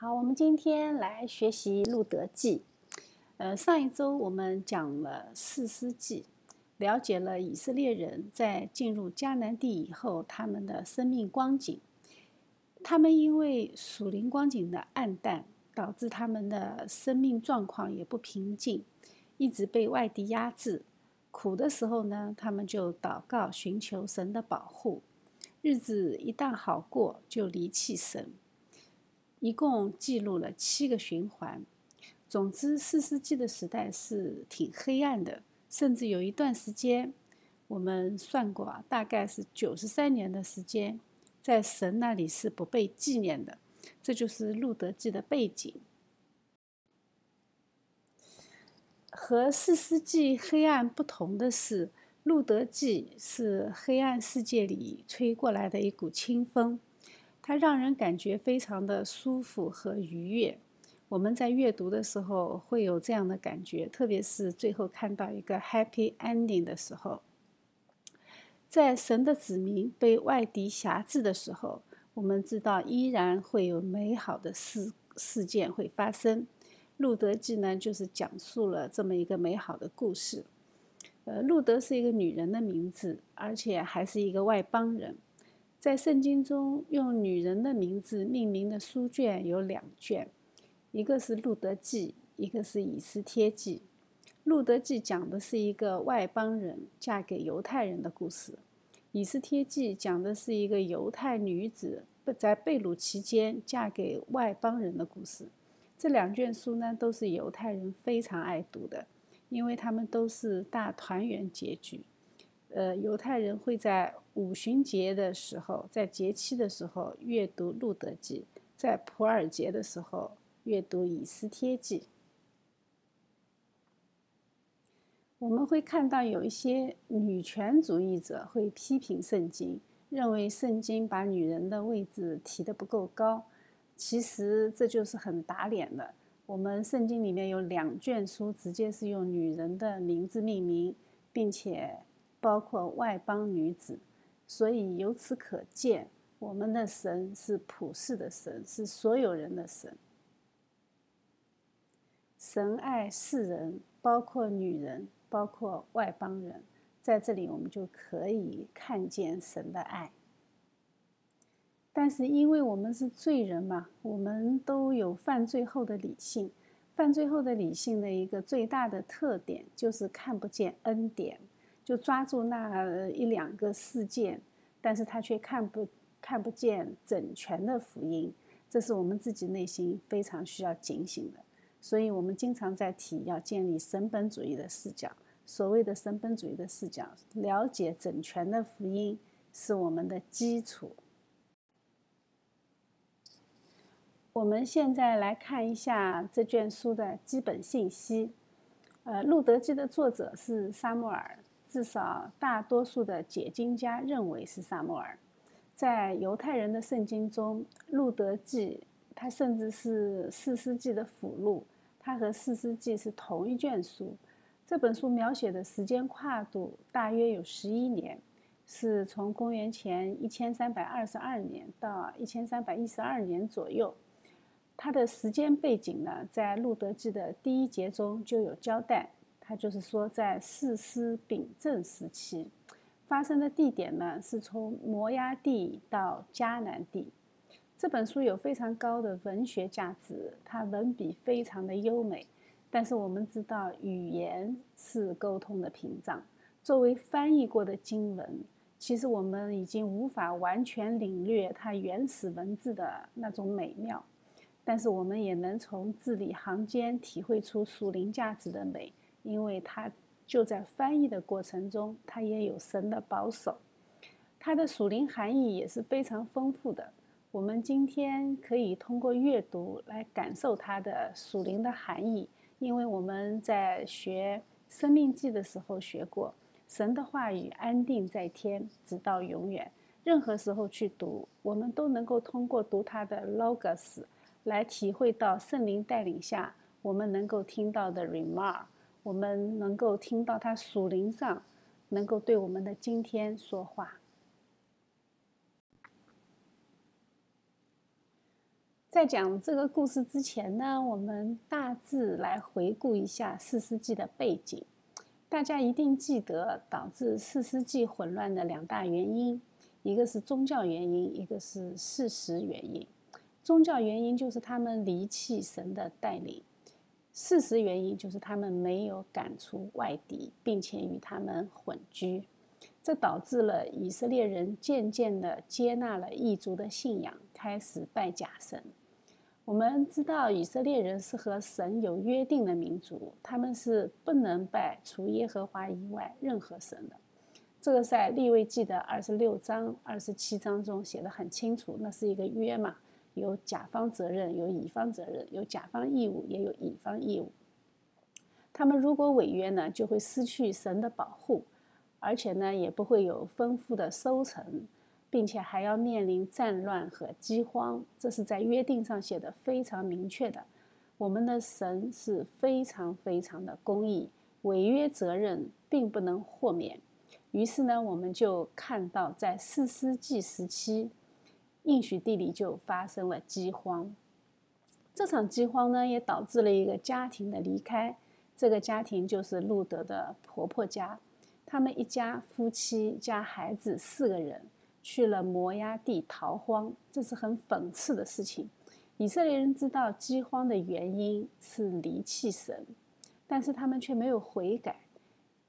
好，我们今天来学习《路德记》。呃，上一周我们讲了四世纪，了解了以色列人在进入迦南地以后他们的生命光景。他们因为属灵光景的暗淡，导致他们的生命状况也不平静，一直被外敌压制。苦的时候呢，他们就祷告寻求神的保护；日子一旦好过，就离弃神。一共记录了七个循环。总之，四世纪的时代是挺黑暗的，甚至有一段时间，我们算过啊，大概是九十三年的时间，在神那里是不被纪念的。这就是路德记的背景。和四世纪黑暗不同的是，路德记是黑暗世界里吹过来的一股清风。它让人感觉非常的舒服和愉悦。我们在阅读的时候会有这样的感觉，特别是最后看到一个 happy ending 的时候。在神的子民被外敌辖制的时候，我们知道依然会有美好的事事件会发生。路德记呢，就是讲述了这么一个美好的故事。呃，路德是一个女人的名字，而且还是一个外邦人。在圣经中，用女人的名字命名的书卷有两卷，一个是《路德记》，一个是《以斯帖记》。《路德记》讲的是一个外邦人嫁给犹太人的故事，《以斯帖记》讲的是一个犹太女子在被掳期间嫁给外邦人的故事。这两卷书呢，都是犹太人非常爱读的，因为他们都是大团圆结局。呃，犹太人会在五旬节的时候，在节期的时候阅读《路德记》，在普尔节的时候阅读《以斯帖记》。我们会看到有一些女权主义者会批评圣经，认为圣经把女人的位置提得不够高。其实这就是很打脸的。我们圣经里面有两卷书，直接是用女人的名字命名，并且。包括外邦女子，所以由此可见，我们的神是普世的神，是所有人的神。神爱世人，包括女人，包括外邦人，在这里我们就可以看见神的爱。但是，因为我们是罪人嘛，我们都有犯罪后的理性。犯罪后的理性的一个最大的特点就是看不见恩典。就抓住那一两个事件，但是他却看不看不见整全的福音，这是我们自己内心非常需要警醒的。所以，我们经常在提要建立神本主义的视角。所谓的神本主义的视角，了解整全的福音是我们的基础。我们现在来看一下这卷书的基本信息。呃，《路德记》的作者是沙穆尔。至少大多数的解经家认为是萨摩尔。在犹太人的圣经中，《路德记》它甚至是四世纪的附录，它和四世纪是同一卷书。这本书描写的时间跨度大约有十一年，是从公元前一千三百二十二年到一千三百一十二年左右。它的时间背景呢，在《路德记》的第一节中就有交代。他就是说，在四师秉政时期发生的地点呢，是从摩崖地到迦南地。这本书有非常高的文学价值，它文笔非常的优美。但是我们知道，语言是沟通的屏障。作为翻译过的经文，其实我们已经无法完全领略它原始文字的那种美妙。但是我们也能从字里行间体会出属灵价值的美。因为它就在翻译的过程中，它也有神的保守，它的属灵含义也是非常丰富的。我们今天可以通过阅读来感受它的属灵的含义，因为我们在学《生命记》的时候学过，神的话语安定在天，直到永远。任何时候去读，我们都能够通过读它的 logos 来体会到圣灵带领下我们能够听到的 remark。我们能够听到他属灵上能够对我们的今天说话。在讲这个故事之前呢，我们大致来回顾一下四世纪的背景。大家一定记得导致四世纪混乱的两大原因，一个是宗教原因，一个是事实原因。宗教原因就是他们离弃神的带领，事实原因就是他们没有赶出外敌，并且与他们混居。这导致了以色列人渐渐地接纳了异族的信仰，开始拜假神。我们知道以色列人是和神有约定的民族，他们是不能拜除耶和华以外任何神的。这个在立位记的二十六章、二十七章中写的很清楚，那是一个约嘛，有甲方责任，有乙方责任，有甲方义务，也有乙方义务。他们如果违约呢，就会失去神的保护。而且呢，也不会有丰富的收成，并且还要面临战乱和饥荒，这是在约定上写的非常明确的。我们的神是非常非常的公义，违约责任并不能豁免。于是呢，我们就看到在四世纪时期，应许地里就发生了饥荒。这场饥荒呢，也导致了一个家庭的离开，这个家庭就是路德的婆婆家。他们一家夫妻加孩子四个人去了摩崖地逃荒，这是很讽刺的事情。以色列人知道饥荒的原因是离弃神，但是他们却没有悔改，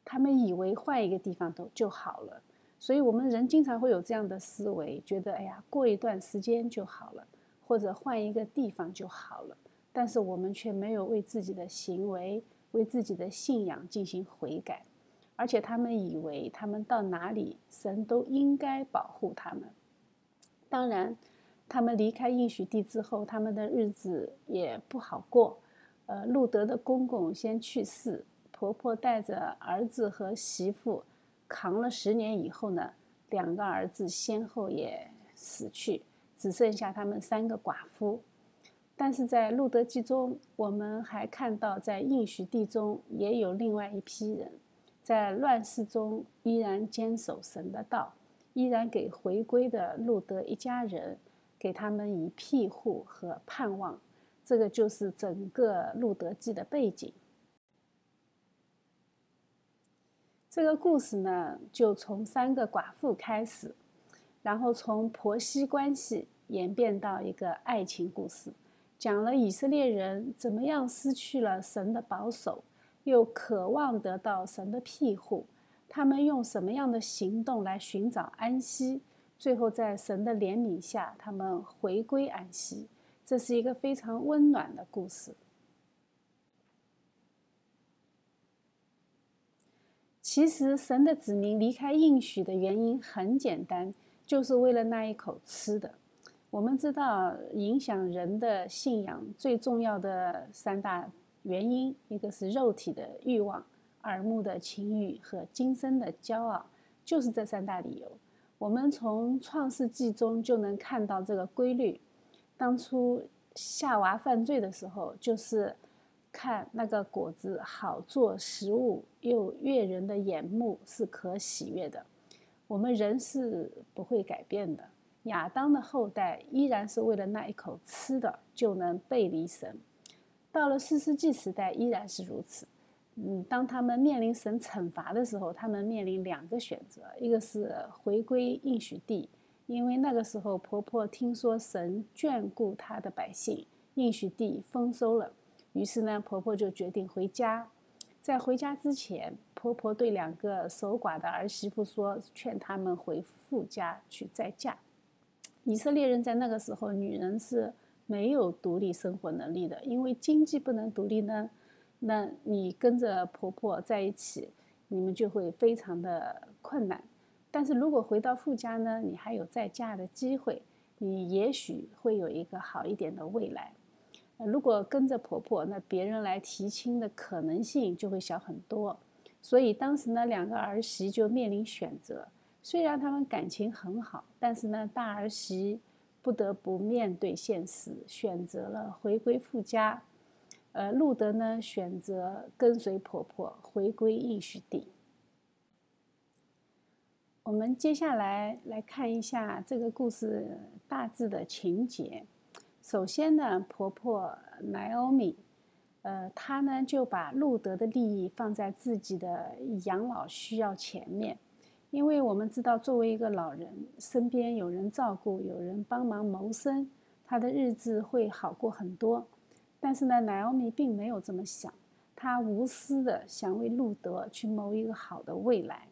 他们以为换一个地方都就好了。所以，我们人经常会有这样的思维，觉得哎呀，过一段时间就好了，或者换一个地方就好了。但是我们却没有为自己的行为、为自己的信仰进行悔改。而且他们以为，他们到哪里，神都应该保护他们。当然，他们离开应许地之后，他们的日子也不好过。呃，路德的公公先去世，婆婆带着儿子和媳妇扛了十年以后呢，两个儿子先后也死去，只剩下他们三个寡妇。但是在路德记中，我们还看到，在应许地中也有另外一批人。在乱世中，依然坚守神的道，依然给回归的路德一家人，给他们以庇护和盼望。这个就是整个路德记的背景。这个故事呢，就从三个寡妇开始，然后从婆媳关系演变到一个爱情故事，讲了以色列人怎么样失去了神的保守。又渴望得到神的庇护，他们用什么样的行动来寻找安息？最后在神的怜悯下，他们回归安息。这是一个非常温暖的故事。其实，神的子民离开应许的原因很简单，就是为了那一口吃的。我们知道，影响人的信仰最重要的三大。原因一个是肉体的欲望、耳目的情欲和今生的骄傲，就是这三大理由。我们从创世纪中就能看到这个规律。当初夏娃犯罪的时候，就是看那个果子好做食物，又悦人的眼目，是可喜悦的。我们人是不会改变的。亚当的后代依然是为了那一口吃的，就能背离神。到了四世纪时代，依然是如此。嗯，当他们面临神惩罚的时候，他们面临两个选择：一个是回归应许地，因为那个时候婆婆听说神眷顾她的百姓，应许地丰收了，于是呢，婆婆就决定回家。在回家之前，婆婆对两个守寡的儿媳妇说，劝他们回父家去再嫁。以色列人在那个时候，女人是。没有独立生活能力的，因为经济不能独立呢，那你跟着婆婆在一起，你们就会非常的困难。但是如果回到富家呢，你还有再嫁的机会，你也许会有一个好一点的未来。如果跟着婆婆，那别人来提亲的可能性就会小很多。所以当时呢，两个儿媳就面临选择，虽然他们感情很好，但是呢，大儿媳。不得不面对现实，选择了回归富家。呃，路德呢，选择跟随婆婆回归应许地。我们接下来来看一下这个故事大致的情节。首先呢，婆婆 Naomi，呃，她呢就把路德的利益放在自己的养老需要前面，因为我们知道，作为一个老人，身边有人照顾，有人帮忙谋生，他的日子会好过很多。但是呢，Naomi 并没有这么想，她无私的想为路德去谋一个好的未来。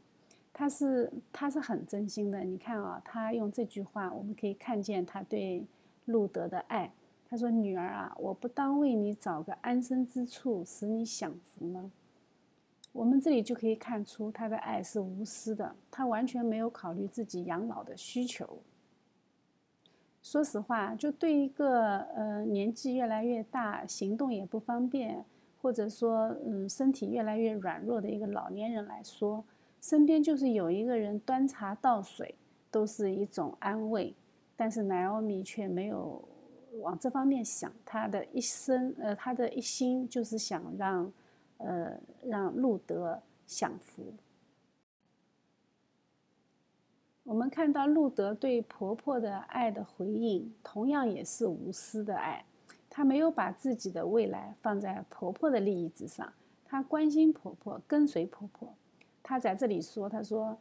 他是他是很真心的，你看啊，他用这句话，我们可以看见他对路德的爱。他说：“女儿啊，我不当为你找个安身之处，使你享福吗？”我们这里就可以看出他的爱是无私的，他完全没有考虑自己养老的需求。说实话，就对一个呃年纪越来越大、行动也不方便，或者说嗯身体越来越软弱的一个老年人来说，身边就是有一个人端茶倒水，都是一种安慰。但是奈奥米却没有往这方面想，他的一生，呃，他的一心就是想让，呃，让路德享福。我们看到路德对婆婆的爱的回应，同样也是无私的爱。她没有把自己的未来放在婆婆的利益之上，她关心婆婆，跟随婆婆。他在这里说：“他说，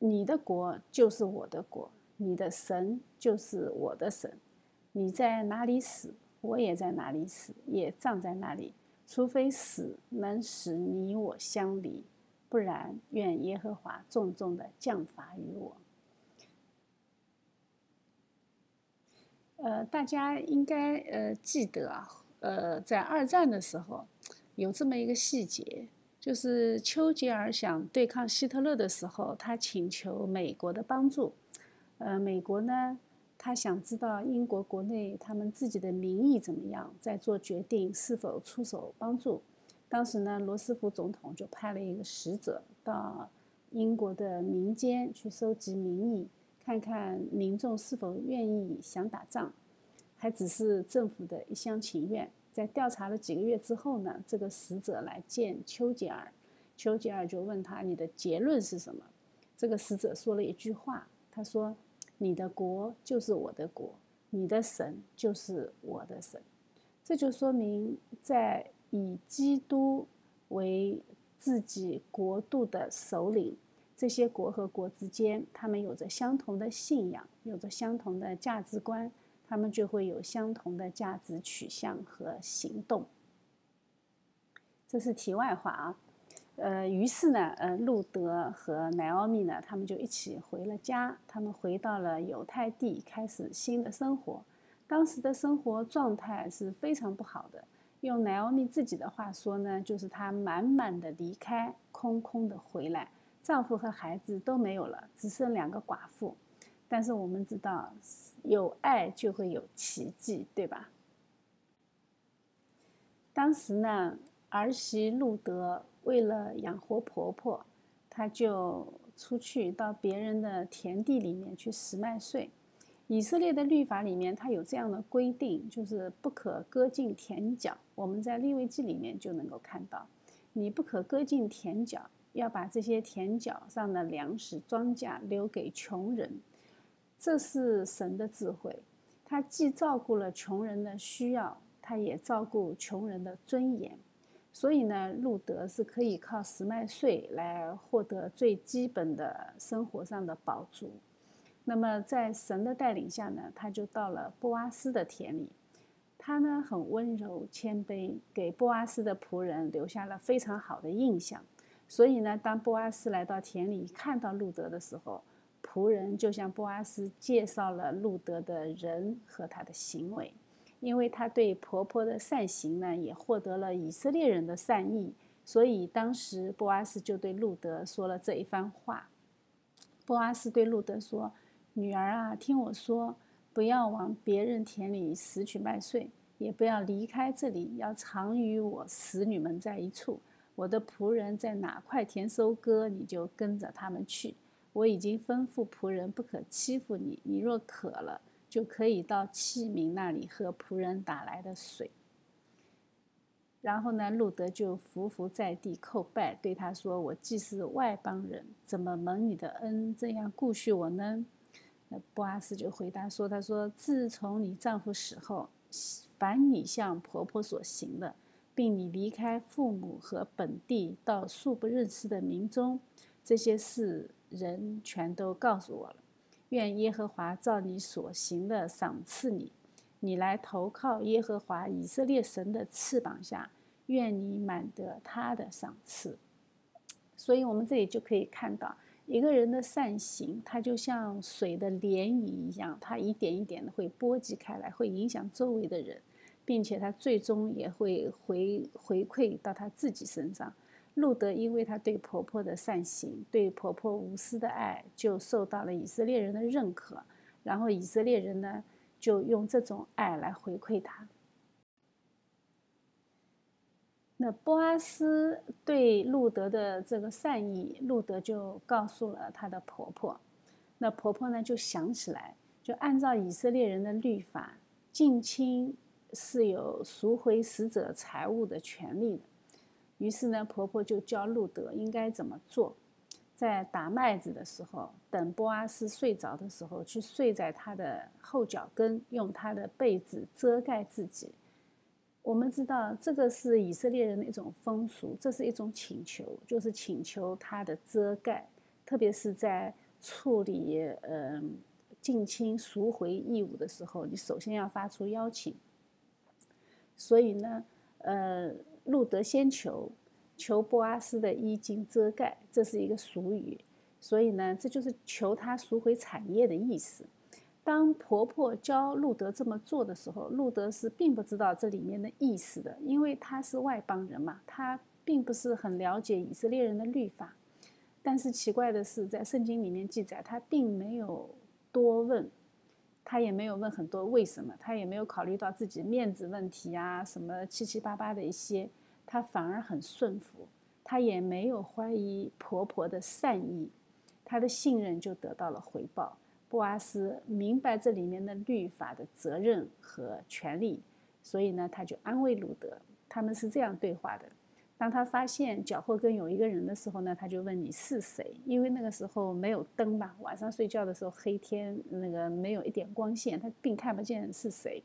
你的国就是我的国，你的神就是我的神。你在哪里死，我也在哪里死，也葬在那里。除非死能使你我相离，不然愿耶和华重重的降罚于我。”呃，大家应该呃记得啊，呃，在二战的时候有这么一个细节。就是丘吉尔想对抗希特勒的时候，他请求美国的帮助。呃，美国呢，他想知道英国国内他们自己的民意怎么样，再做决定是否出手帮助。当时呢，罗斯福总统就派了一个使者到英国的民间去收集民意，看看民众是否愿意想打仗，还只是政府的一厢情愿。在调查了几个月之后呢，这个使者来见丘吉尔，丘吉尔就问他：“你的结论是什么？”这个使者说了一句话，他说：“你的国就是我的国，你的神就是我的神。”这就说明，在以基督为自己国度的首领，这些国和国之间，他们有着相同的信仰，有着相同的价值观。他们就会有相同的价值取向和行动。这是题外话啊，呃，于是呢，呃，路德和奈奥米呢，他们就一起回了家。他们回到了犹太地，开始新的生活。当时的生活状态是非常不好的。用奈奥米自己的话说呢，就是她满满的离开，空空的回来，丈夫和孩子都没有了，只剩两个寡妇。但是我们知道。有爱就会有奇迹，对吧？当时呢，儿媳路德为了养活婆婆，她就出去到别人的田地里面去拾麦穗。以色列的律法里面，它有这样的规定，就是不可割尽田角。我们在利未记里面就能够看到，你不可割尽田角，要把这些田角上的粮食庄稼留给穷人。这是神的智慧，他既照顾了穷人的需要，他也照顾穷人的尊严。所以呢，路德是可以靠十麦穗来获得最基本的生活上的饱足。那么，在神的带领下呢，他就到了波阿斯的田里。他呢很温柔谦卑，给波阿斯的仆人留下了非常好的印象。所以呢，当波阿斯来到田里看到路德的时候，仆人就向波阿斯介绍了路德的人和他的行为，因为他对婆婆的善行呢，也获得了以色列人的善意，所以当时波阿斯就对路德说了这一番话。波阿斯对路德说：“女儿啊，听我说，不要往别人田里拾取麦穗，也不要离开这里，要常与我使女们在一处。我的仆人在哪块田收割，你就跟着他们去。”我已经吩咐仆人不可欺负你。你若渴了，就可以到器皿那里喝仆人打来的水。然后呢，路德就伏伏在地叩拜，对他说：“我既是外邦人，怎么蒙你的恩这样顾恤我呢？”那波阿斯就回答说：“他说，自从你丈夫死后，凡你向婆婆所行的，并你离开父母和本地到素不认识的民中，这些事人全都告诉我了。愿耶和华照你所行的赏赐你，你来投靠耶和华以色列神的翅膀下，愿你满得他的赏赐。所以，我们这里就可以看到。一个人的善行，它就像水的涟漪一样，它一点一点的会波及开来，会影响周围的人，并且它最终也会回回馈到他自己身上。路德因为他对婆婆的善行，对婆婆无私的爱，就受到了以色列人的认可，然后以色列人呢，就用这种爱来回馈他。那波阿斯对路德的这个善意，路德就告诉了他的婆婆。那婆婆呢就想起来，就按照以色列人的律法，近亲是有赎回死者财物的权利的。于是呢，婆婆就教路德应该怎么做：在打麦子的时候，等波阿斯睡着的时候，去睡在他的后脚跟，用他的被子遮盖自己。我们知道这个是以色列人的一种风俗，这是一种请求，就是请求他的遮盖，特别是在处理呃近亲赎回义务的时候，你首先要发出邀请。所以呢，呃，路德先求求波阿斯的衣襟遮盖，这是一个俗语，所以呢，这就是求他赎回产业的意思。当婆婆教路德这么做的时候，路德是并不知道这里面的意思的，因为他是外邦人嘛，他并不是很了解以色列人的律法。但是奇怪的是，在圣经里面记载，他并没有多问，他也没有问很多为什么，他也没有考虑到自己面子问题啊，什么七七八八的一些，他反而很顺服，他也没有怀疑婆婆的善意，他的信任就得到了回报。布阿斯明白这里面的律法的责任和权利，所以呢，他就安慰路德。他们是这样对话的：当他发现脚后跟有一个人的时候呢，他就问你是谁？因为那个时候没有灯嘛，晚上睡觉的时候黑天，那个没有一点光线，他并看不见是谁。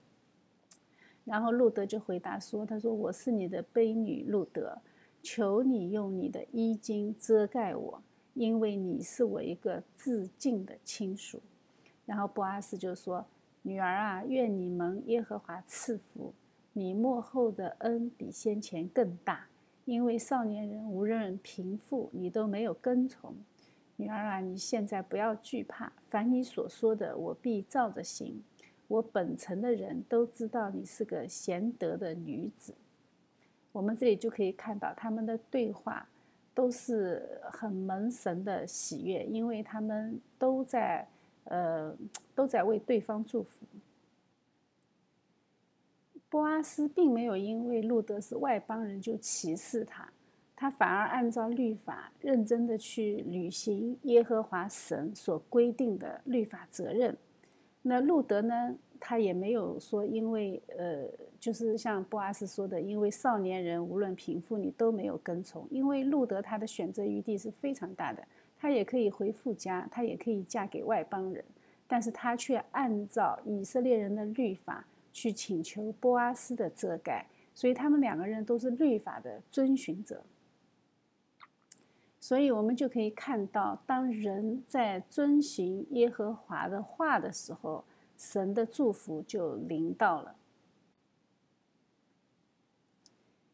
然后路德就回答说：“他说我是你的悲女路德，求你用你的衣襟遮盖我，因为你是我一个至敬的亲属。”然后波阿斯就说：“女儿啊，愿你蒙耶和华赐福，你幕后的恩比先前更大，因为少年人无论贫富，你都没有跟从。女儿啊，你现在不要惧怕，凡你所说的，我必照着行。我本城的人都知道你是个贤德的女子。”我们这里就可以看到他们的对话都是很蒙神的喜悦，因为他们都在。呃，都在为对方祝福。波阿斯并没有因为路德是外邦人就歧视他，他反而按照律法认真的去履行耶和华神所规定的律法责任。那路德呢，他也没有说因为呃，就是像波阿斯说的，因为少年人无论贫富你都没有跟从，因为路德他的选择余地是非常大的。他也可以回父家，他也可以嫁给外邦人，但是他却按照以色列人的律法去请求波阿斯的遮盖，所以他们两个人都是律法的遵循者。所以我们就可以看到，当人在遵循耶和华的话的时候，神的祝福就临到了。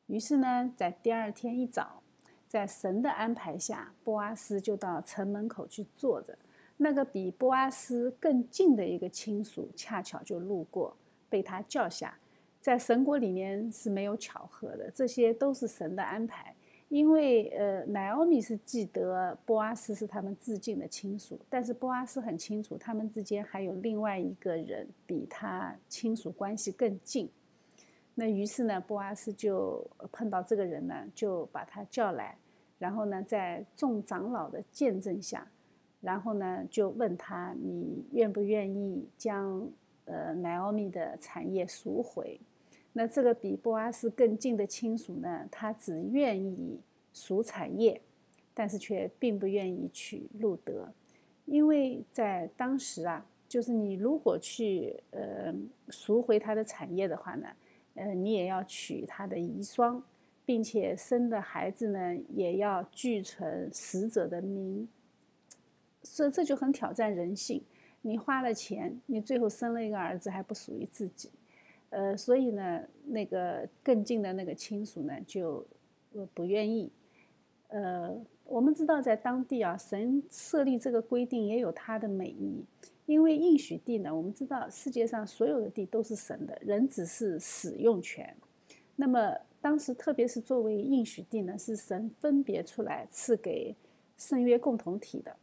于是呢，在第二天一早。在神的安排下，波阿斯就到城门口去坐着。那个比波阿斯更近的一个亲属，恰巧就路过，被他叫下。在神国里面是没有巧合的，这些都是神的安排。因为呃，乃奥米是记得波阿斯是他们至近的亲属，但是波阿斯很清楚，他们之间还有另外一个人比他亲属关系更近。那于是呢，波阿斯就碰到这个人呢，就把他叫来。然后呢，在众长老的见证下，然后呢，就问他：你愿不愿意将呃乃奥米的产业赎回？那这个比波阿斯更近的亲属呢，他只愿意赎产业，但是却并不愿意娶路德，因为在当时啊，就是你如果去呃赎回他的产业的话呢，呃，你也要娶他的遗孀，并且生的孩子呢也要俱存死者的名。所以这就很挑战人性。你花了钱，你最后生了一个儿子还不属于自己，呃，所以呢，那个更近的那个亲属呢就呃不愿意。呃，我们知道在当地啊，神设立这个规定也有它的美意。因为应许地呢，我们知道世界上所有的地都是神的，人只是使用权。那么当时，特别是作为应许地呢，是神分别出来赐给圣约共同体的。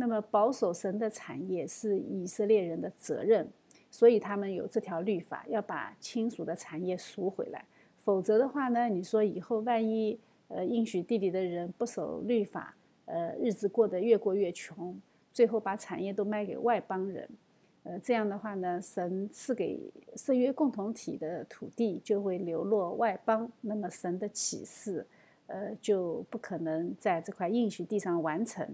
那么保守神的产业是以色列人的责任，所以他们有这条律法，要把亲属的产业赎回来。否则的话呢，你说以后万一呃应许地里的人不守律法，呃日子过得越过越穷。最后把产业都卖给外邦人，呃，这样的话呢，神赐给圣约共同体的土地就会流落外邦，那么神的启示，呃，就不可能在这块应许地上完成。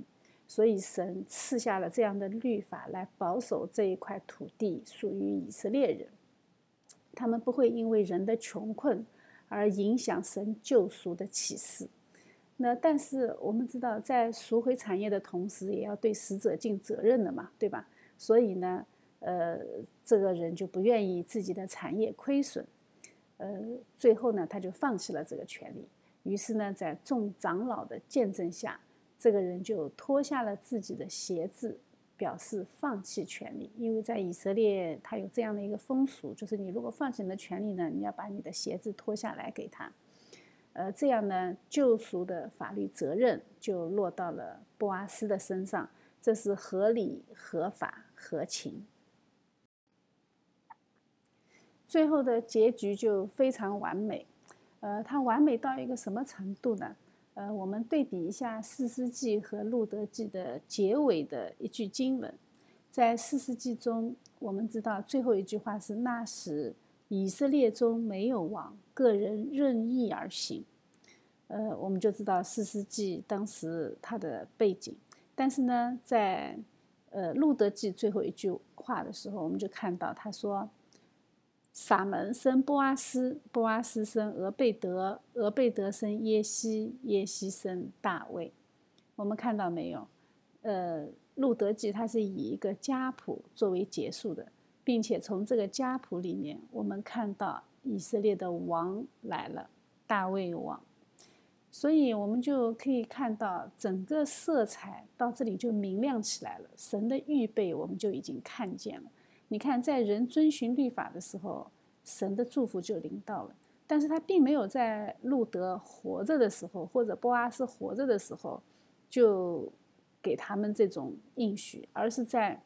所以神赐下了这样的律法来保守这一块土地属于以色列人，他们不会因为人的穷困而影响神救赎的启示。那但是我们知道，在赎回产业的同时，也要对死者尽责任的嘛，对吧？所以呢，呃，这个人就不愿意自己的产业亏损，呃，最后呢，他就放弃了这个权利。于是呢，在众长老的见证下，这个人就脱下了自己的鞋子，表示放弃权利。因为在以色列，他有这样的一个风俗，就是你如果放弃你的权利呢，你要把你的鞋子脱下来给他。呃，这样呢，救赎的法律责任就落到了波阿斯的身上，这是合理、合法、合情。最后的结局就非常完美，呃，它完美到一个什么程度呢？呃，我们对比一下《四世纪》和《路德记》的结尾的一句经文，在《四世纪》中，我们知道最后一句话是：“那时以色列中没有王。”个人任意而行，呃，我们就知道四世纪当时他的背景。但是呢，在呃路德记最后一句话的时候，我们就看到他说：“撒门生波阿斯，波阿斯生俄贝德，俄贝德生耶西，耶西生大卫。”我们看到没有？呃，路德记它是以一个家谱作为结束的，并且从这个家谱里面，我们看到。以色列的王来了，大卫王，所以我们就可以看到整个色彩到这里就明亮起来了。神的预备我们就已经看见了。你看，在人遵循律法的时候，神的祝福就临到了。但是他并没有在路德活着的时候，或者波阿斯活着的时候，就给他们这种应许，而是在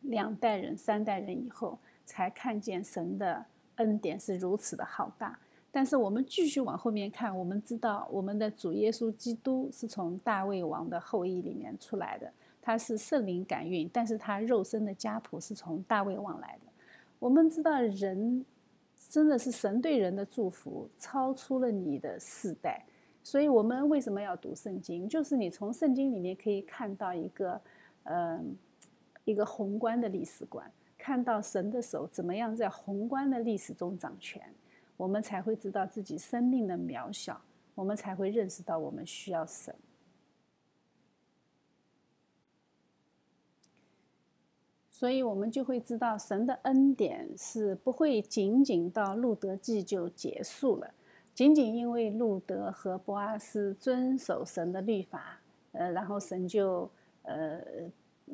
两代人、三代人以后才看见神的。恩典是如此的浩大，但是我们继续往后面看，我们知道我们的主耶稣基督是从大卫王的后裔里面出来的，他是圣灵感孕，但是他肉身的家谱是从大卫王来的。我们知道人真的是神对人的祝福超出了你的世代，所以我们为什么要读圣经？就是你从圣经里面可以看到一个，嗯，一个宏观的历史观。看到神的手怎么样在宏观的历史中掌权，我们才会知道自己生命的渺小，我们才会认识到我们需要神。所以，我们就会知道神的恩典是不会仅仅到路德记就结束了，仅仅因为路德和波阿斯遵守神的律法，呃，然后神就呃，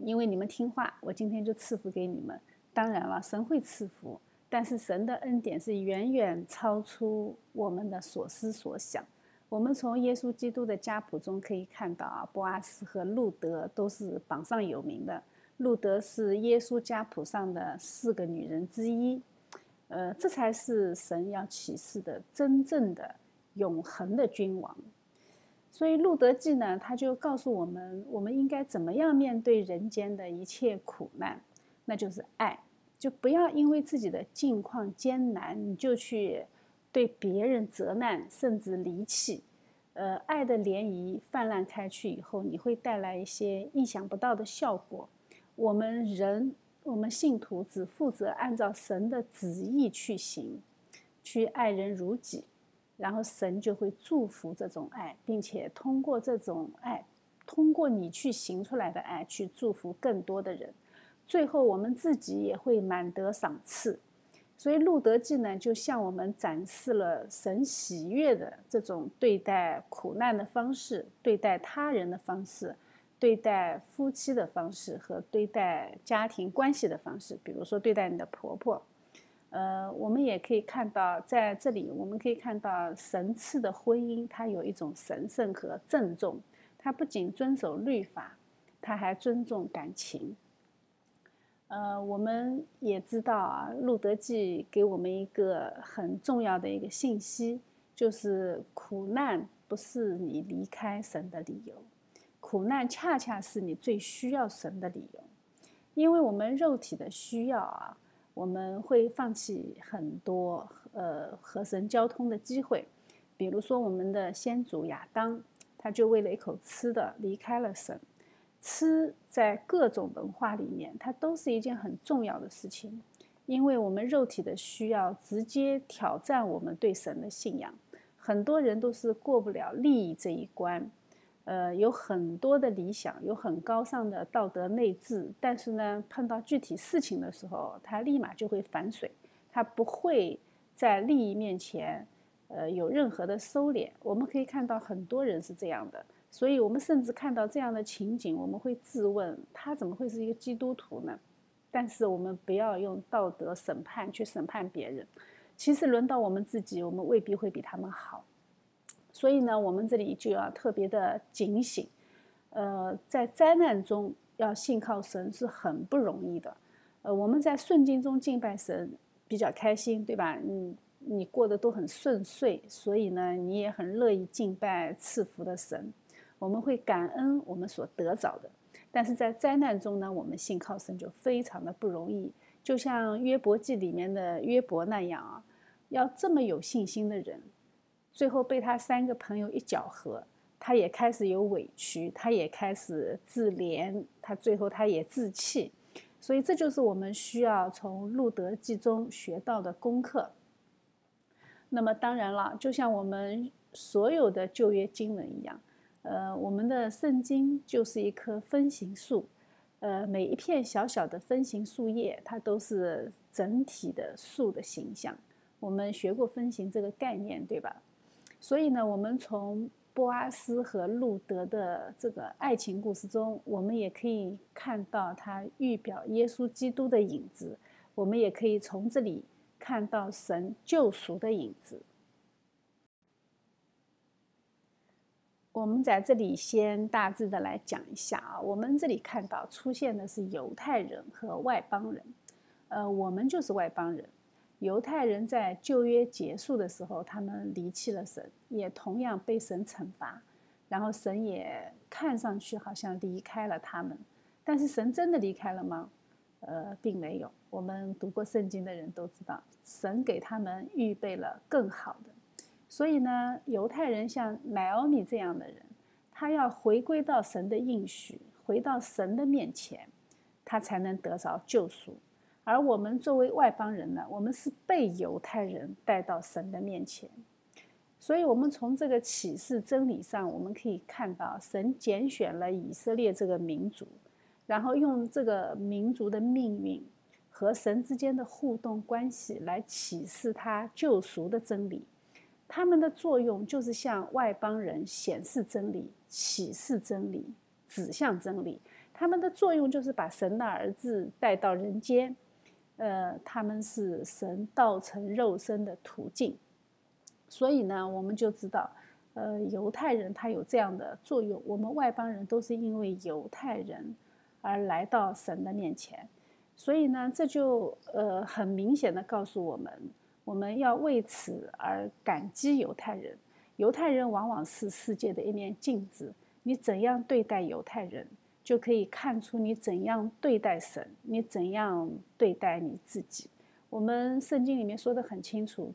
因为你们听话，我今天就赐福给你们。当然了，神会赐福，但是神的恩典是远远超出我们的所思所想。我们从耶稣基督的家谱中可以看到啊，波阿斯和路德都是榜上有名的。路德是耶稣家谱上的四个女人之一，呃，这才是神要启示的真正的永恒的君王。所以路德记呢，他就告诉我们，我们应该怎么样面对人间的一切苦难。那就是爱，就不要因为自己的境况艰难，你就去对别人责难，甚至离弃。呃，爱的涟漪泛滥开去以后，你会带来一些意想不到的效果。我们人我们信徒只负责按照神的旨意去行，去爱人如己，然后神就会祝福这种爱，并且通过这种爱，通过你去行出来的爱，去祝福更多的人。最后，我们自己也会满得赏赐。所以，《路德记》呢，就向我们展示了神喜悦的这种对待苦难的方式，对待他人的方式。对待夫妻的方式和对待家庭关系的方式，比如说对待你的婆婆，呃，我们也可以看到，在这里我们可以看到神赐的婚姻，它有一种神圣和郑重。它不仅遵守律法，它还尊重感情。呃，我们也知道啊，《路德记》给我们一个很重要的一个信息，就是苦难不是你离开神的理由。苦难恰恰是你最需要神的理由，因为我们肉体的需要啊，我们会放弃很多呃和神交通的机会。比如说，我们的先祖亚当，他就为了一口吃的离开了神。吃在各种文化里面，它都是一件很重要的事情，因为我们肉体的需要直接挑战我们对神的信仰。很多人都是过不了利益这一关。呃，有很多的理想，有很高尚的道德内置，但是呢，碰到具体事情的时候，他立马就会反水，他不会在利益面前，呃，有任何的收敛。我们可以看到很多人是这样的，所以我们甚至看到这样的情景，我们会质问，他怎么会是一个基督徒呢？但是我们不要用道德审判去审判别人，其实轮到我们自己，我们未必会比他们好。所以呢，我们这里就要特别的警醒，呃，在灾难中要信靠神是很不容易的，呃，我们在顺境中敬拜神比较开心，对吧？嗯，你过得都很顺遂，所以呢，你也很乐意敬拜赐福的神，我们会感恩我们所得着的。但是在灾难中呢，我们信靠神就非常的不容易，就像约伯记里面的约伯那样啊，要这么有信心的人。最后被他三个朋友一搅和，他也开始有委屈，他也开始自怜，他最后他也自弃，所以这就是我们需要从《路德记》中学到的功课。那么当然了，就像我们所有的旧约经文一样，呃，我们的圣经就是一棵分形树，呃，每一片小小的分形树叶，它都是整体的树的形象。我们学过分形这个概念，对吧？所以呢，我们从波阿斯和路德的这个爱情故事中，我们也可以看到他预表耶稣基督的影子。我们也可以从这里看到神救赎的影子。我们在这里先大致的来讲一下啊，我们这里看到出现的是犹太人和外邦人，呃，我们就是外邦人。犹太人在旧约结束的时候，他们离弃了神，也同样被神惩罚。然后神也看上去好像离开了他们，但是神真的离开了吗？呃，并没有。我们读过圣经的人都知道，神给他们预备了更好的。所以呢，犹太人像乃奥米这样的人，他要回归到神的应许，回到神的面前，他才能得着救赎。而我们作为外邦人呢，我们是被犹太人带到神的面前，所以，我们从这个启示真理上，我们可以看到，神拣选了以色列这个民族，然后用这个民族的命运和神之间的互动关系来启示他救赎的真理。他们的作用就是向外邦人显示真理、启示真理、指向真理。他们的作用就是把神的儿子带到人间。呃，他们是神道成肉身的途径，所以呢，我们就知道，呃，犹太人他有这样的作用，我们外邦人都是因为犹太人而来到神的面前，所以呢，这就呃很明显的告诉我们，我们要为此而感激犹太人。犹太人往往是世界的一面镜子，你怎样对待犹太人？就可以看出你怎样对待神，你怎样对待你自己。我们圣经里面说的很清楚，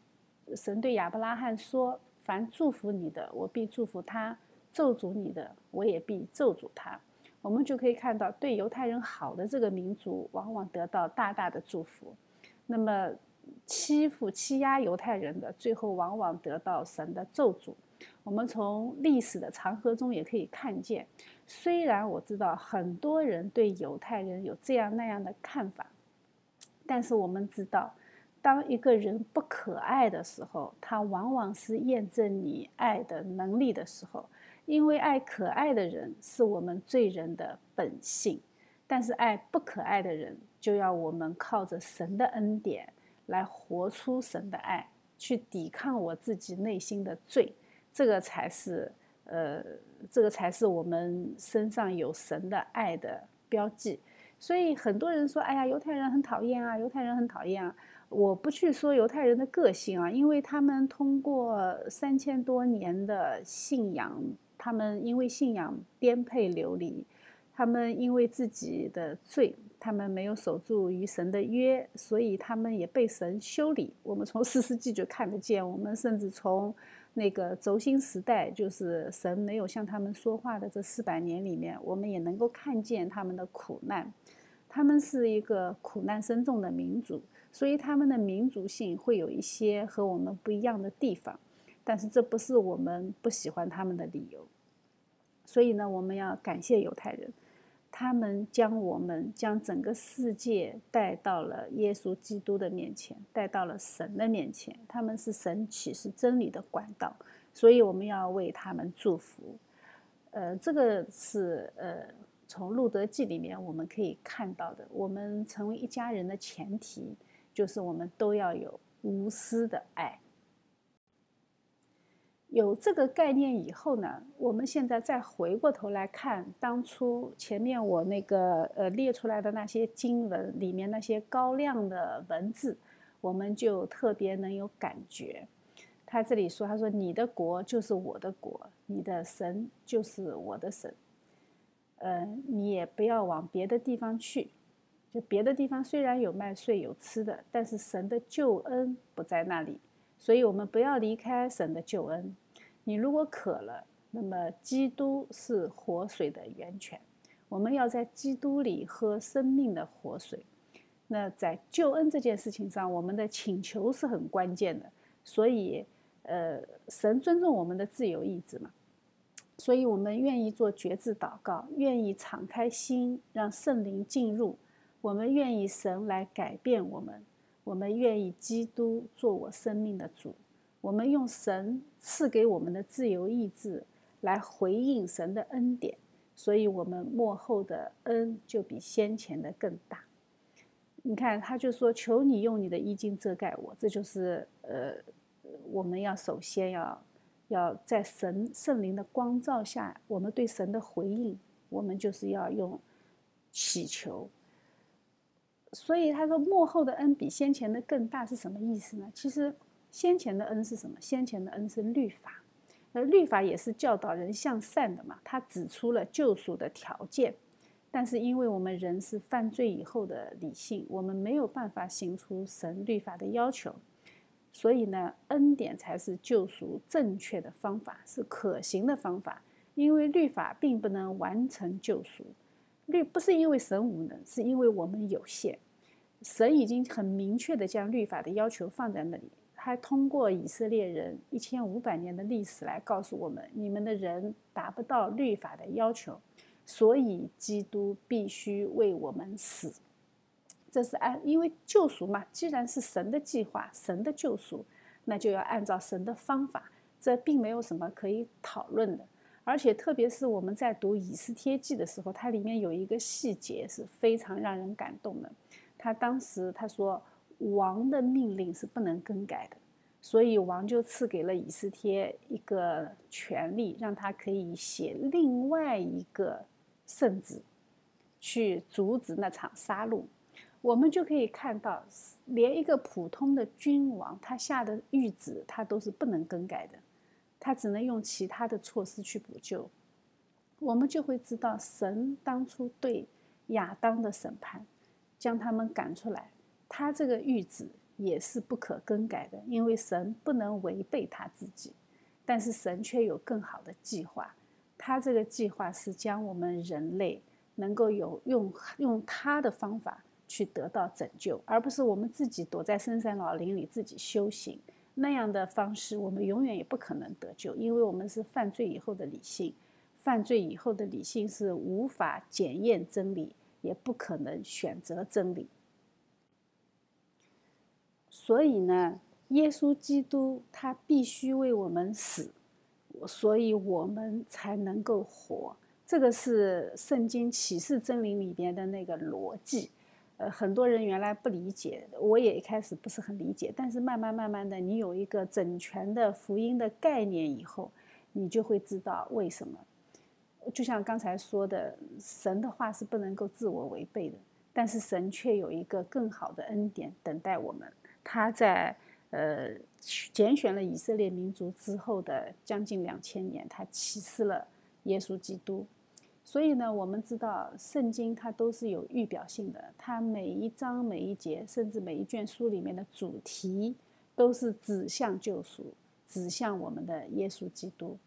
神对亚伯拉罕说：“凡祝福你的，我必祝福他；咒诅你的，我也必咒诅他。”我们就可以看到，对犹太人好的这个民族，往往得到大大的祝福；那么欺负、欺压犹太人的，最后往往得到神的咒诅。我们从历史的长河中也可以看见，虽然我知道很多人对犹太人有这样那样的看法，但是我们知道，当一个人不可爱的时候，他往往是验证你爱的能力的时候。因为爱可爱的人是我们罪人的本性，但是爱不可爱的人，就要我们靠着神的恩典来活出神的爱，去抵抗我自己内心的罪。这个才是，呃，这个才是我们身上有神的爱的标记。所以很多人说：“哎呀，犹太人很讨厌啊，犹太人很讨厌啊。”我不去说犹太人的个性啊，因为他们通过三千多年的信仰。他们因为信仰颠沛流离，他们因为自己的罪，他们没有守住与神的约，所以他们也被神修理。我们从四世纪就看得见，我们甚至从那个轴心时代，就是神没有向他们说话的这四百年里面，我们也能够看见他们的苦难。他们是一个苦难深重的民族，所以他们的民族性会有一些和我们不一样的地方。但是这不是我们不喜欢他们的理由，所以呢，我们要感谢犹太人，他们将我们将整个世界带到了耶稣基督的面前，带到了神的面前。他们是神启示真理的管道，所以我们要为他们祝福。呃，这个是呃，从路德记里面我们可以看到的。我们成为一家人的前提，就是我们都要有无私的爱。有这个概念以后呢，我们现在再回过头来看当初前面我那个呃列出来的那些经文里面那些高亮的文字，我们就特别能有感觉。他这里说：“他说你的国就是我的国，你的神就是我的神。呃，你也不要往别的地方去，就别的地方虽然有卖穗有吃的，但是神的救恩不在那里。”所以，我们不要离开神的救恩。你如果渴了，那么基督是活水的源泉。我们要在基督里喝生命的活水。那在救恩这件事情上，我们的请求是很关键的。所以，呃，神尊重我们的自由意志嘛。所以我们愿意做觉知祷告，愿意敞开心，让圣灵进入。我们愿意神来改变我们。我们愿意基督做我生命的主，我们用神赐给我们的自由意志来回应神的恩典，所以，我们幕后的恩就比先前的更大。你看，他就说：“求你用你的衣襟遮盖我。”这就是呃，我们要首先要要在神圣灵的光照下，我们对神的回应，我们就是要用祈求。所以他说幕后的恩比先前的更大是什么意思呢？其实先前的恩是什么？先前的恩是律法，而律法也是教导人向善的嘛。他指出了救赎的条件，但是因为我们人是犯罪以后的理性，我们没有办法行出神律法的要求，所以呢，恩典才是救赎正确的方法，是可行的方法。因为律法并不能完成救赎。律不是因为神无能，是因为我们有限。神已经很明确的将律法的要求放在那里，还通过以色列人一千五百年的历史来告诉我们：你们的人达不到律法的要求，所以基督必须为我们死。这是按因为救赎嘛，既然是神的计划，神的救赎，那就要按照神的方法，这并没有什么可以讨论的。而且，特别是我们在读《以斯帖记》的时候，它里面有一个细节是非常让人感动的。他当时他说，王的命令是不能更改的，所以王就赐给了以斯帖一个权利，让他可以写另外一个圣旨，去阻止那场杀戮。我们就可以看到，连一个普通的君王，他下的谕旨，他都是不能更改的。他只能用其他的措施去补救，我们就会知道神当初对亚当的审判，将他们赶出来，他这个谕旨也是不可更改的，因为神不能违背他自己，但是神却有更好的计划，他这个计划是将我们人类能够有用用他的方法去得到拯救，而不是我们自己躲在深山老林里自己修行。那样的方式，我们永远也不可能得救，因为我们是犯罪以后的理性，犯罪以后的理性是无法检验真理，也不可能选择真理。所以呢，耶稣基督他必须为我们死，所以我们才能够活。这个是圣经启示真理里边的那个逻辑，呃，很多人原来不理解，我也一开始不是很理解，但是慢慢慢慢的，你有一个整全的福音的概念以后，你就会知道为什么。就像刚才说的，神的话是不能够自我违背的，但是神却有一个更好的恩典等待我们。他在呃拣选了以色列民族之后的将近两千年，他启示了耶稣基督。所以呢，我们知道圣经它都是有预表性的，它每一章每一节，甚至每一卷书里面的主题，都是指向救赎，指向我们的耶稣基督。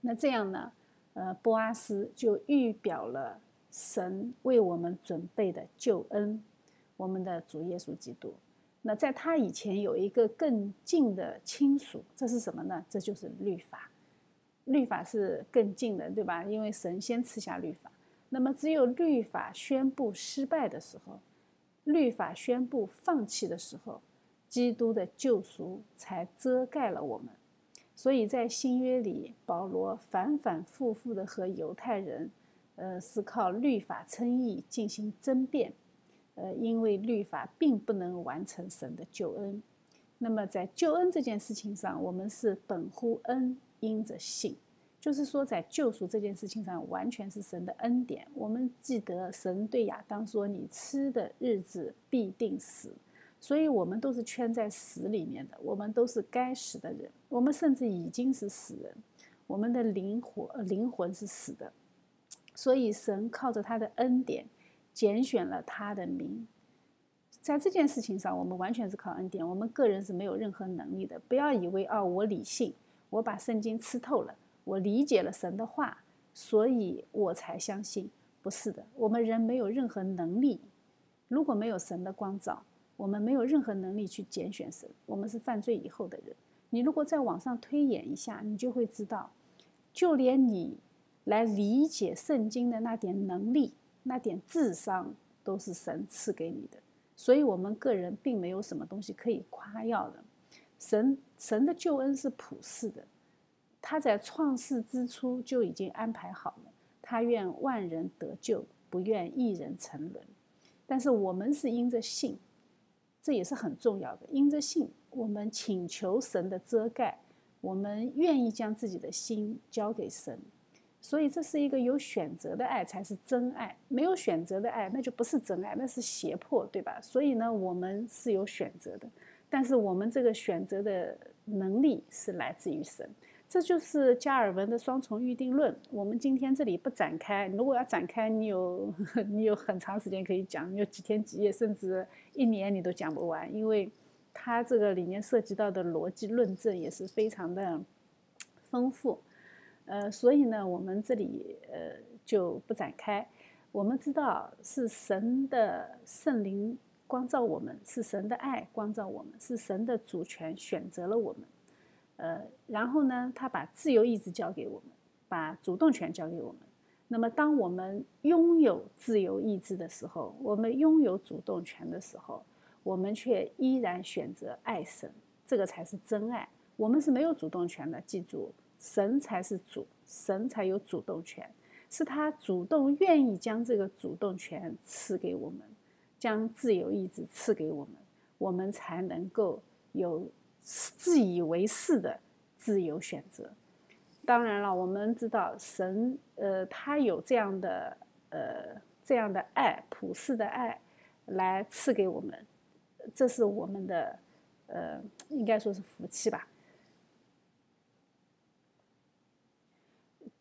那这样呢，呃，波阿斯就预表了神为我们准备的救恩，我们的主耶稣基督。那在他以前有一个更近的亲属，这是什么呢？这就是律法。律法是更近的，对吧？因为神先赐下律法，那么只有律法宣布失败的时候，律法宣布放弃的时候，基督的救赎才遮盖了我们。所以在新约里，保罗反反复复的和犹太人，呃，是靠律法称义进行争辩，呃，因为律法并不能完成神的救恩。那么在救恩这件事情上，我们是本乎恩。因着信，就是说，在救赎这件事情上，完全是神的恩典。我们记得神对亚当说：“你吃的日子必定死。”所以，我们都是圈在死里面的，我们都是该死的人。我们甚至已经是死人，我们的灵魂灵魂是死的。所以，神靠着他的恩典拣选了他的名。在这件事情上，我们完全是靠恩典，我们个人是没有任何能力的。不要以为啊，我理性。我把圣经吃透了，我理解了神的话，所以我才相信。不是的，我们人没有任何能力。如果没有神的光照，我们没有任何能力去拣选神。我们是犯罪以后的人。你如果再往上推演一下，你就会知道，就连你来理解圣经的那点能力、那点智商，都是神赐给你的。所以，我们个人并没有什么东西可以夸耀的。神神的救恩是普世的，他在创世之初就已经安排好了。他愿万人得救，不愿一人沉沦。但是我们是因着信，这也是很重要的。因着信，我们请求神的遮盖，我们愿意将自己的心交给神。所以这是一个有选择的爱，才是真爱。没有选择的爱，那就不是真爱，那是胁迫，对吧？所以呢，我们是有选择的。但是我们这个选择的能力是来自于神，这就是加尔文的双重预定论。我们今天这里不展开，如果要展开，你有 你有很长时间可以讲，有几天几夜，甚至一年你都讲不完，因为它这个里面涉及到的逻辑论证也是非常的丰富。呃，所以呢，我们这里呃就不展开。我们知道是神的圣灵。光照我们是神的爱，光照我们是神的主权选择了我们，呃，然后呢，他把自由意志交给我们，把主动权交给我们。那么，当我们拥有自由意志的时候，我们拥有主动权的时候，我们却依然选择爱神，这个才是真爱。我们是没有主动权的，记住，神才是主，神才有主动权，是他主动愿意将这个主动权赐给我们。将自由意志赐给我们，我们才能够有自以为是的自由选择。当然了，我们知道神，呃，他有这样的，呃，这样的爱，普世的爱，来赐给我们，这是我们的，呃，应该说是福气吧。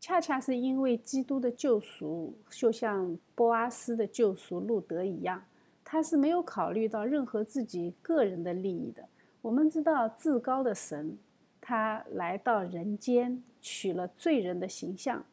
恰恰是因为基督的救赎，就像波阿斯的救赎路德一样。他是没有考虑到任何自己个人的利益的。我们知道，至高的神，他来到人间，取了罪人的形象，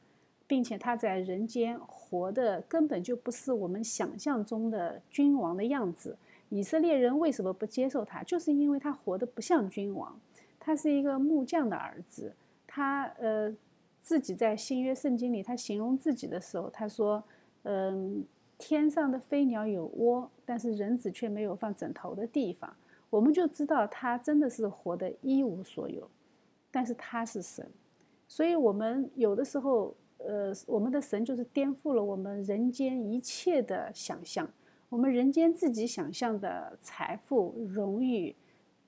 并且他在人间活的根本就不是我们想象中的君王的样子。以色列人为什么不接受他？就是因为他活得不像君王，他是一个木匠的儿子。他呃自己在新约圣经里，他形容自己的时候，他说：“嗯，天上的飞鸟有窝，但是人子却没有放枕头的地方。”我们就知道他真的是活得一无所有，但是他是神，所以我们有的时候。呃，我们的神就是颠覆了我们人间一切的想象。我们人间自己想象的财富、荣誉，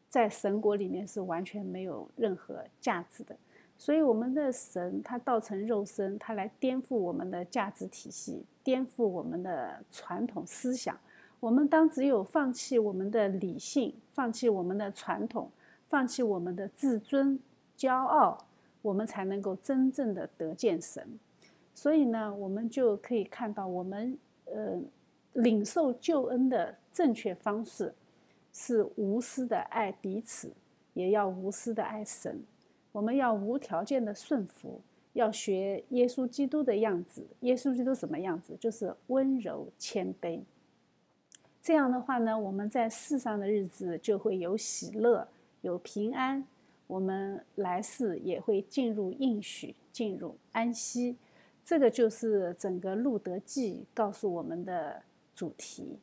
在神国里面是完全没有任何价值的。所以，我们的神他道成肉身，他来颠覆我们的价值体系，颠覆我们的传统思想。我们当只有放弃我们的理性，放弃我们的传统，放弃我们的自尊、骄傲，我们才能够真正的得见神。所以呢，我们就可以看到，我们呃领受救恩的正确方式是无私的爱彼此，也要无私的爱神。我们要无条件的顺服，要学耶稣基督的样子。耶稣基督什么样子？就是温柔谦卑。这样的话呢，我们在世上的日子就会有喜乐，有平安。我们来世也会进入应许，进入安息。这个就是整个《路德记》告诉我们的主题。